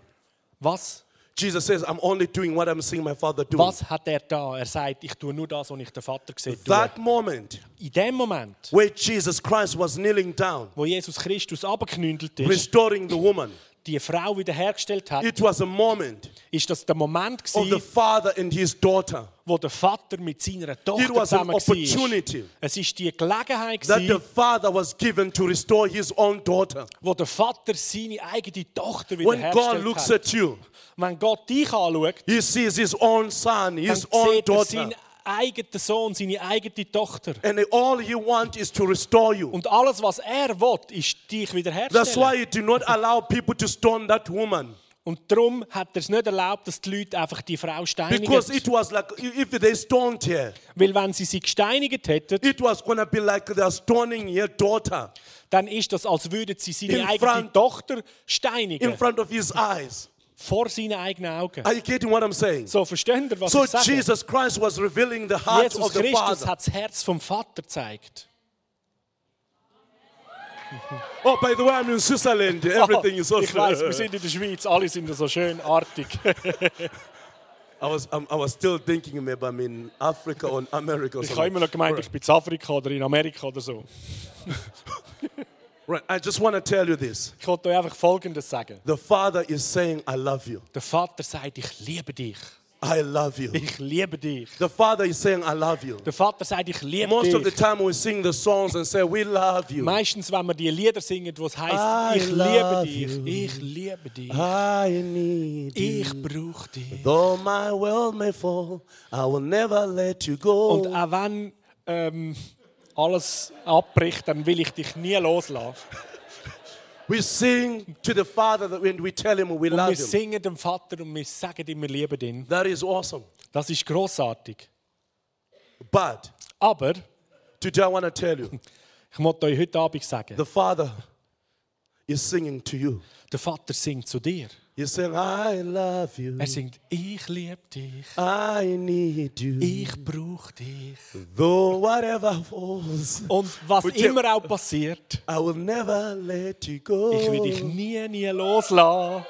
Was? Jesus says, I'm only doing what I'm seeing my father do. Was hat er da? Er sagt, ich tue nur das, was ich den Vater sehe. That moment In dem Moment, where Jesus Christ was kneeling down, wo Jesus Christus abgeknündelt ist, restoring the woman, die Frau wiederhergestellt hat, it was a moment ist das der Moment of the father and his daughter. wo der Vater mit seiner It Tochter an zusammen war. Es ist die Gelegenheit that the father was given to restore his own daughter. wo der Vater seine eigene Tochter When God wiederhergestellt looks hat. at you, Wenn Gott dich anschaut, he sees his own son, dann his own sieht er daughter. seinen eigenen Sohn, seine eigene Tochter. And all he wants is to restore you. Und alles, was er will, ist dich That's wiederherstellen. why he did not allow people to stone that woman. Und darum hat er es nicht erlaubt, dass die Leute einfach die Frau steinigen. Because it was like, if they stoned her, Weil wenn sie sie gesteinigt hätten, it was to be like they're stoning your daughter dann ist das, als würden sie seine In eigene front- Tochter steinigen. in front of his eyes. Vor seinen eigenen Augen. Are you getting what I'm saying? So, versteht ihr, was So ich sage? Jesus Christ was revealing the heart Jesus of the Christus Father. hat das Herz vom Vater gezeigt. Oh, by the way, I'm in Switzerland. Everything is so ich weiß, wir sind in der Schweiz, alle sind so schön artig. I was, um, I was still thinking maybe I'm in Africa or in America or Ich habe immer noch gemeint, ich bin in Afrika oder in Amerika oder so. Right, I just want to tell you this. Ich wollte euch einfach Folgendes sagen. The Father is saying, I love you. Der Vater sagt, ich liebe dich. I love you. Ich liebe dich. The Father is saying, I love you. Der Vater sagt, ich liebe Most of the dich. time we sing the songs and say, we love you. Meistens, wenn wir die Lieder singen, wo es heißt, ich liebe dich, you. ich liebe dich, I need ich brauche dich. Though my world may fall, I will never let you go. Und auch wenn ähm, alles abbricht, dann will ich dich nie loslassen. we sing to the Father when we tell him we Und love wir him. singen dem Vater und wir sagen ihm, wir lieben ihn. That is awesome. Das ist großartig. But Aber today I want to tell you, ich möchte euch heute Abend sagen, the Father is singing to you. der Vater singt zu dir. He's saying, I love you. Er singt, ich liebe dich, I need you. ich brauche dich. Though whatever falls, Und was die- immer auch passiert, I will never let you go. ich will dich nie, nie loslassen.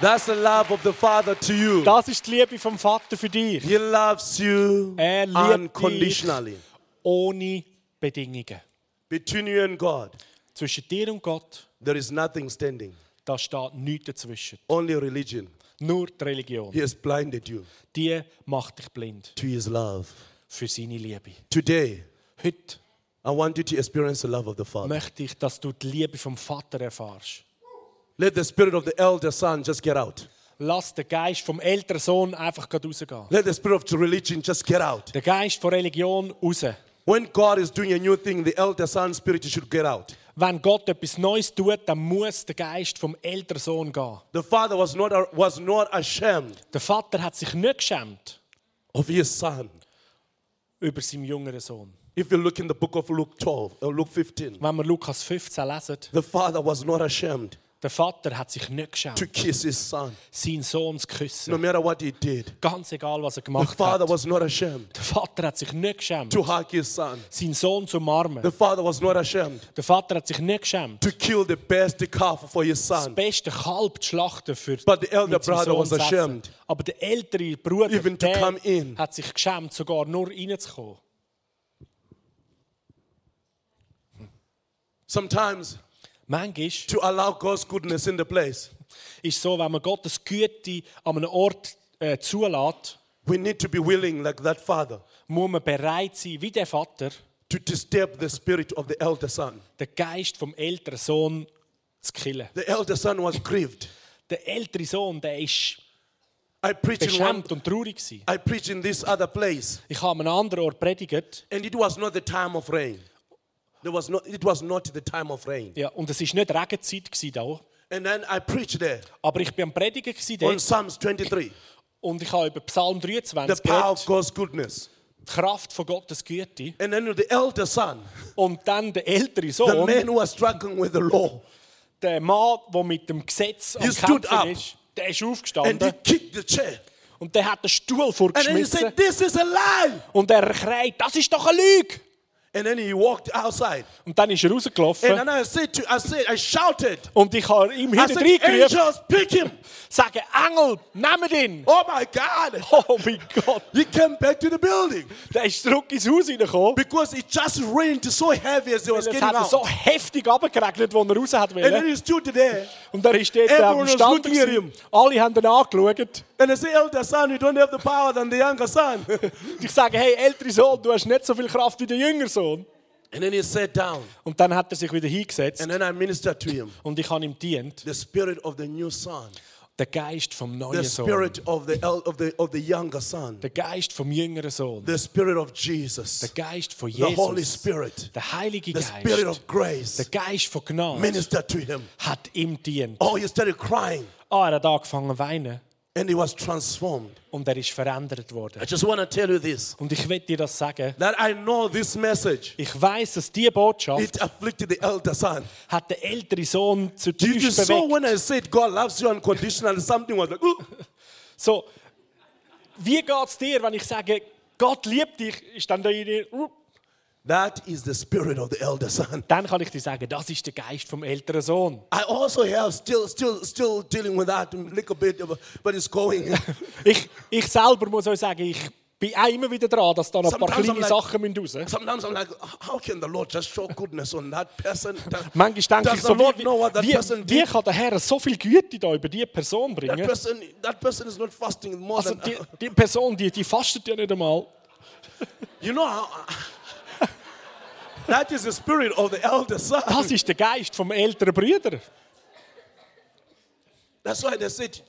That's the love of the Father to you. Das ist die Liebe vom Vater für dich. He loves you Er liebt dich. unconditionally. Ohne Bedingungen. Between you and God, Zwischen dir und Gott, there is nothing standing. da steht nichts dazwischen. Only religion. Nur die Religion. He has blinded you Die macht dich blind to His love. für seine Liebe. Today, Heute I want you to experience the love of the Father. möchte ich, dass du die Liebe vom Vater erfahrst. Let the spirit of the elder son just get out. Lass den Geist vom älteren Sohn einfach gerade rausgehen. Let the spirit of the religion just get out. Der Geist von Religion raus. When God is doing a new thing, the elder son spirit should get out. Wenn Gott etwas Neues tut, dann muss der Geist vom älteren Sohn gehen. The father was not, was not ashamed Der Vater hat sich nicht geschämt of his son. über seinen jüngeren Sohn. If you look in the book of Luke 12 or Luke 15, Wenn wir Lukas 15 lesen, the father was not ashamed Der Vater hat sich nicht to geschämt, kiss his son, seinen Sohn zu no küssen. matter what he did. Ganz egal, was er The gemacht father hat. was not ashamed Der Vater hat sich nicht geschämt, to hug his son. seinen Sohn zu umarmen. The father was not ashamed Der Vater hat sich nicht geschämt, to kill the best calf for his das son. beste Kalb zu schlachten für But the elder mit seinem brother Sohn was zu essen. ashamed Aber der ältere Bruder, even to der come in. hat sich geschämt, sogar nur reinzukommen. Sometimes Manchmal to allow God's goodness in the place, ist so, wenn man Gottes Güte an einem Ort äh, zulässt, we need to be willing, like that father, muss man bereit sein, wie der Vater, to disturb the spirit of the elder son. den Geist vom älteren Sohn zu killen. The elder son was grieved. Der ältere Sohn, der ist I preached in one, beschämt und traurig gewesen. I preached in this other place, Ich habe an einem anderen Ort predigt, and it was not the time of rain. There was not, it was not the time of rain. ja, und es ist nicht Regenzeit gewesen da, And then I preached there aber ich bin am Predigen gewesen on dort, Psalms 23, und ich habe über Psalm the 23 power of God's goodness. die Kraft von Gottes Güte. And then the elder son, Und dann der ältere the Sohn, man who was struggling with the law, der Mann, der mit dem Gesetz am. Kämpfen ist, der ist and he aufgestanden kicked the chair. und der hat den Stuhl And then he vorgeschmissen said, This is a lie. und er schreit, das ist doch eine Lüge. And then he walked outside. Und dann ist er And rausgelaufen then I said to I said, I shouted. und ich habe ihm hinten reingerufen, pick him. sagen, Engel, nehmt ihn. Oh my God. Oh mein Gott. He came back to the building Der ist zurück ins Haus reingekommen. because it just rained so heavy as he was Es getting hat out. so heftig abgeregnet, als er raus hat And then he stood there. Und er ist dort am Stand. Alle haben ihn angeschaut. And I said, Elder son, you don't have the power than the younger son. Und ich sage, hey, älterer Sohn, du hast nicht so viel Kraft wie der jüngere Sohn. and then he sat down. Und dann hat er sich wieder hingesetzt And then I ministered to him. und ich habe ihm dient. The spirit of the new son. Der Geist vom The neuen Sohn. spirit of the, of the, of the younger son. Der Geist vom jüngeren Sohn. The spirit of Der Jesus. Geist von The Holy Jesus. Spirit. Der Heilige The spirit Geist. of grace. Der Geist von Gnade Ministered to him. hat ihm dient. Oh, he started crying. Ah, er hat angefangen zu weinen And he was transformed. und er ist verändert worden. I just want to tell you this. Und ich will dir das sagen. That I know this message. Ich weiß, dass diese Botschaft It afflicted the elder son. hat den älteren Sohn zu tief saw bewegt. when I said God loves you unconditionally, something was like, "Ooh." So, wie geht es dir, wenn ich sage, Gott liebt dich, ist dann der that is the spirit of the elder son. Dann kann ich dir sagen, das ist der Geist vom älteren Sohn. I also have still, still, still dealing with that a little bit, but- but it's going. Ich, ich selber muss euch sagen, ich bin auch immer wieder dran, dass da noch ein paar Sometimes I'm kleine like- Sachen müssen raus Sometimes I'm like, how can the Lord just show goodness on that person? Manchmal denke ich so, wie, that wie, person wie kann der Herr so viel Güte da über diese Person That bringen? person, that person is not fasting more Also than die, die Person, die, die fastet ja nicht einmal. you know. How, that is the spirit of the elder son. Das ist der Geist vom älteren Bruder. That's why they said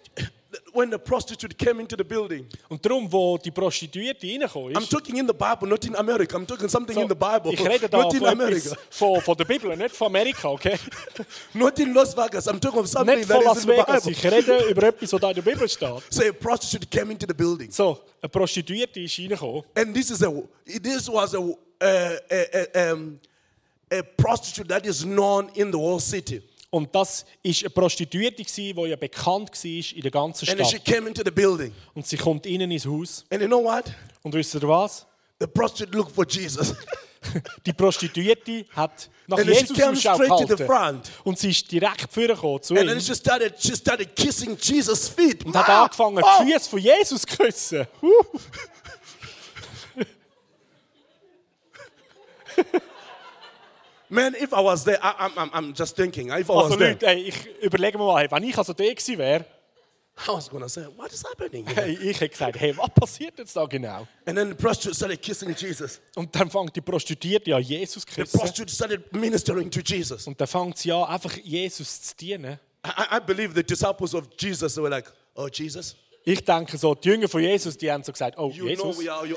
when the prostitute came into the building. Und darum, wo die Prostituierte reingekommen I'm ist, talking in the Bible, not in America. I'm talking something in the Bible, ich rede da not in America, etwas, von, von der Bibel, nicht von Amerika, okay? not in Las Vegas. I'm talking of something Nicht that von is Las in the Vegas. Bible. Ich rede über etwas, was da in der Bibel steht. So a prostitute came into the building, So, eine Prostituierte ist reingekommen. and this is a this was a a, a, a, a prostitute that is known in the whole city. Und das war eine Prostituierte, die ja bekannt war in der ganzen And then she Stadt. came into the building, Und sie kommt innen ins Haus. and you know what? Und wisst ihr was? The prostitute looked for Jesus. Die Prostituierte hat nach And Jesus Ausschau straight to the gehalten. front. Und sie ist direkt vorgekommen zu And ihm she started she started Jesus' feet. und hat angefangen, Oh! die Füße von Jesus zu küssen. Man, if I was there, I, I'm, I'm, just thinking. If I Also was there, Leute, ey, ich überlege mir mal, hey, wenn ich also der gewesen wäre, I was gonna say, what is happening? here?" hey, ich hätte gesagt, hey, was passiert jetzt da genau? And then the prostitute started kissing Jesus. Und dann fängt die Prostituierte an, Jesus zu The küssen. prostitute started ministering to Jesus. Und dann fängt sie an, einfach Jesus zu dienen. I, I- I believe the disciples of Jesus they were like, "Oh Jesus, Ich denke so, die Jünger von Jesus, die haben so gesagt, oh you Jesus, are.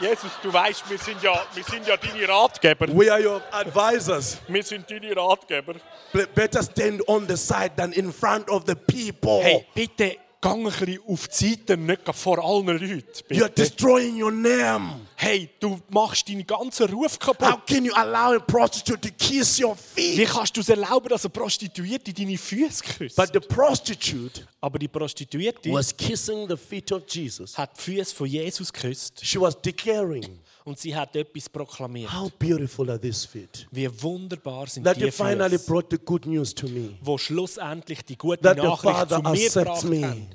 Jesus, du weißt, wir sind ja, wir sind ja deine Ratgeber. We are your advisors. Wir sind deine Ratgeber. Be- Better stand on the side than in front of the people. Hey, bitte gang ein bisschen auf die Seite, nicht vor allen Leuten. Bitte. destroying your name. Hey, du machst deinen ganzen Ruf How kaputt. can you allow a prostitute to kiss your Wie feet? kannst du es erlauben, dass eine Prostituierte deine Füße küsst? But the prostitute Aber die Prostituierte was kissing the feet of Jesus. hat die Füße von Jesus geküsst She was declaring, und sie hat etwas proklamiert. How beautiful are these feet? Wie wunderbar sind That die finally Füße, brought the good news to me. wo schlussendlich die gute That the Nachricht Father zu mir accepts gebracht me. haben,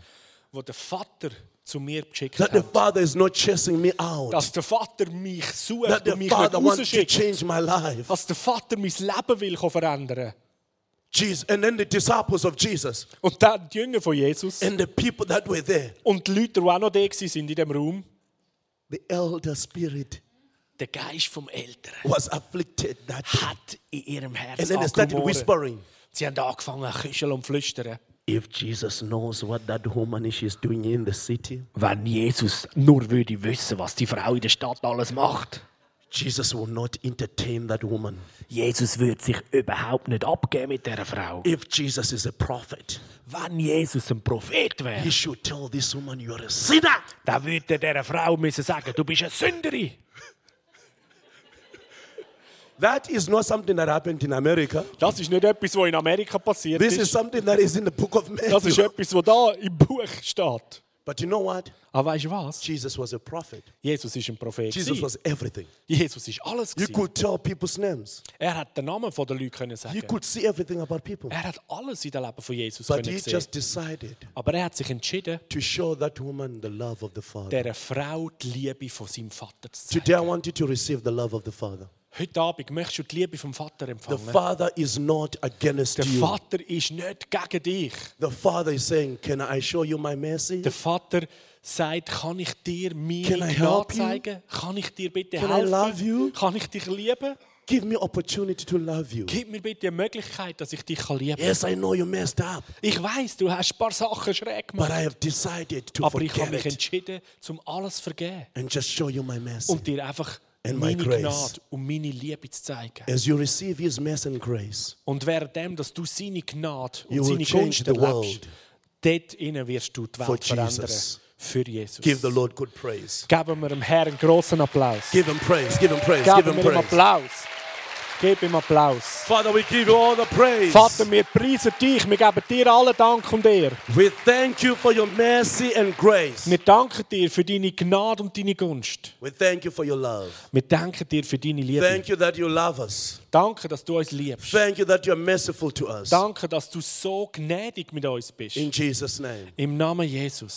wo der Vater zu mir geschickt That the. Father is not chasing me out. Dass der Vater mich sucht That the mich Father wants to change my life. Dass der Vater mein Leben will verändern Jesus, and then the disciples of Jesus Und dann die Jünger von Jesus and the people that were there, und die Leute, die auch noch da waren in diesem Raum, the elder spirit der Geist vom Älteren was afflicted that day. hat in ihrem And Herzen then they started whispering. Sie haben angefangen zu küscheln und flüstern. If Jesus knows what that woman is doing in the city, Wenn Jesus nur würde wissen, was die Frau in der Stadt alles macht. Jesus will not entertain that woman. Jesus würde sich überhaupt nicht abgeben mit dieser Frau. If Jesus is a prophet, Wenn Jesus ein Prophet wäre, he should tell this woman, You're a sinner. dann würde er dieser Frau müssen sagen, du bist eine Sünderin. That is not something that happened in America. Das ist nicht etwas, was in Amerika passiert This is ist. something that is in the book of Das ist Matthew. etwas, was da im Buch steht. But you know what? Aber weißt du was? Jesus was a prophet. Jesus ist ein Prophet. Jesus gewesen. was everything. Jesus ist alles. You gewesen. could tell people's names. Er hat den Namen der Leute können You sagen. could see everything about people. Er hat alles in dem Leben von Jesus But können he sehen. just decided Aber er hat sich entschieden, to show that woman the love of the Father. dieser Frau die Liebe von seinem Vater zu zeigen. Today I want you to receive the love of the Father. Heute Abend möchtest du die Liebe vom Vater The empfangen. Father is not against Der you. Vater ist nicht gegen dich. The Father is saying, Can I show you my mercy? Der Vater sagt, kann ich dir Can meine I Gnade help you? zeigen? Kann ich dir bitte Can I love you? helfen? Kann ich dich lieben? Give me opportunity to love you. Gib mir bitte eine Möglichkeit, dass ich dich kann lieben kann. Yes, I know you messed up, Ich weiß, du hast ein paar Sachen schräg but gemacht. I have decided to Aber ich habe forget mich it entschieden, zum alles zu vergeben. and just show you my mercy. Und dir einfach And my meine grace. Gnade und meine Liebe zu zeigen. As you receive His mercy and grace, Und währenddem, dass du seine Gnade und You will seine change Gunst the world. dort innen wirst du die For Welt verändern. Jesus. Für Jesus. give the Lord good praise. Geben wir dem Herrn einen grossen Applaus. Give Him praise, give Him praise, give Geben Him wir ihm praise. Applaus. Gib ihm Applaus. Father, we give you all the praise. Vater, wir preisen dich. Wir geben dir allen Dank und Ehre. We thank you for your mercy and grace. Wir danken dir für deine Gnade und deine Gunst. We thank you for your love. Wir danken dir für deine Liebe. Thank you that you love us. Danke, dass du uns liebst. Thank you that you're merciful to us. Danke, dass du so gnädig mit uns bist. In Jesus' name. Im Namen Jesus.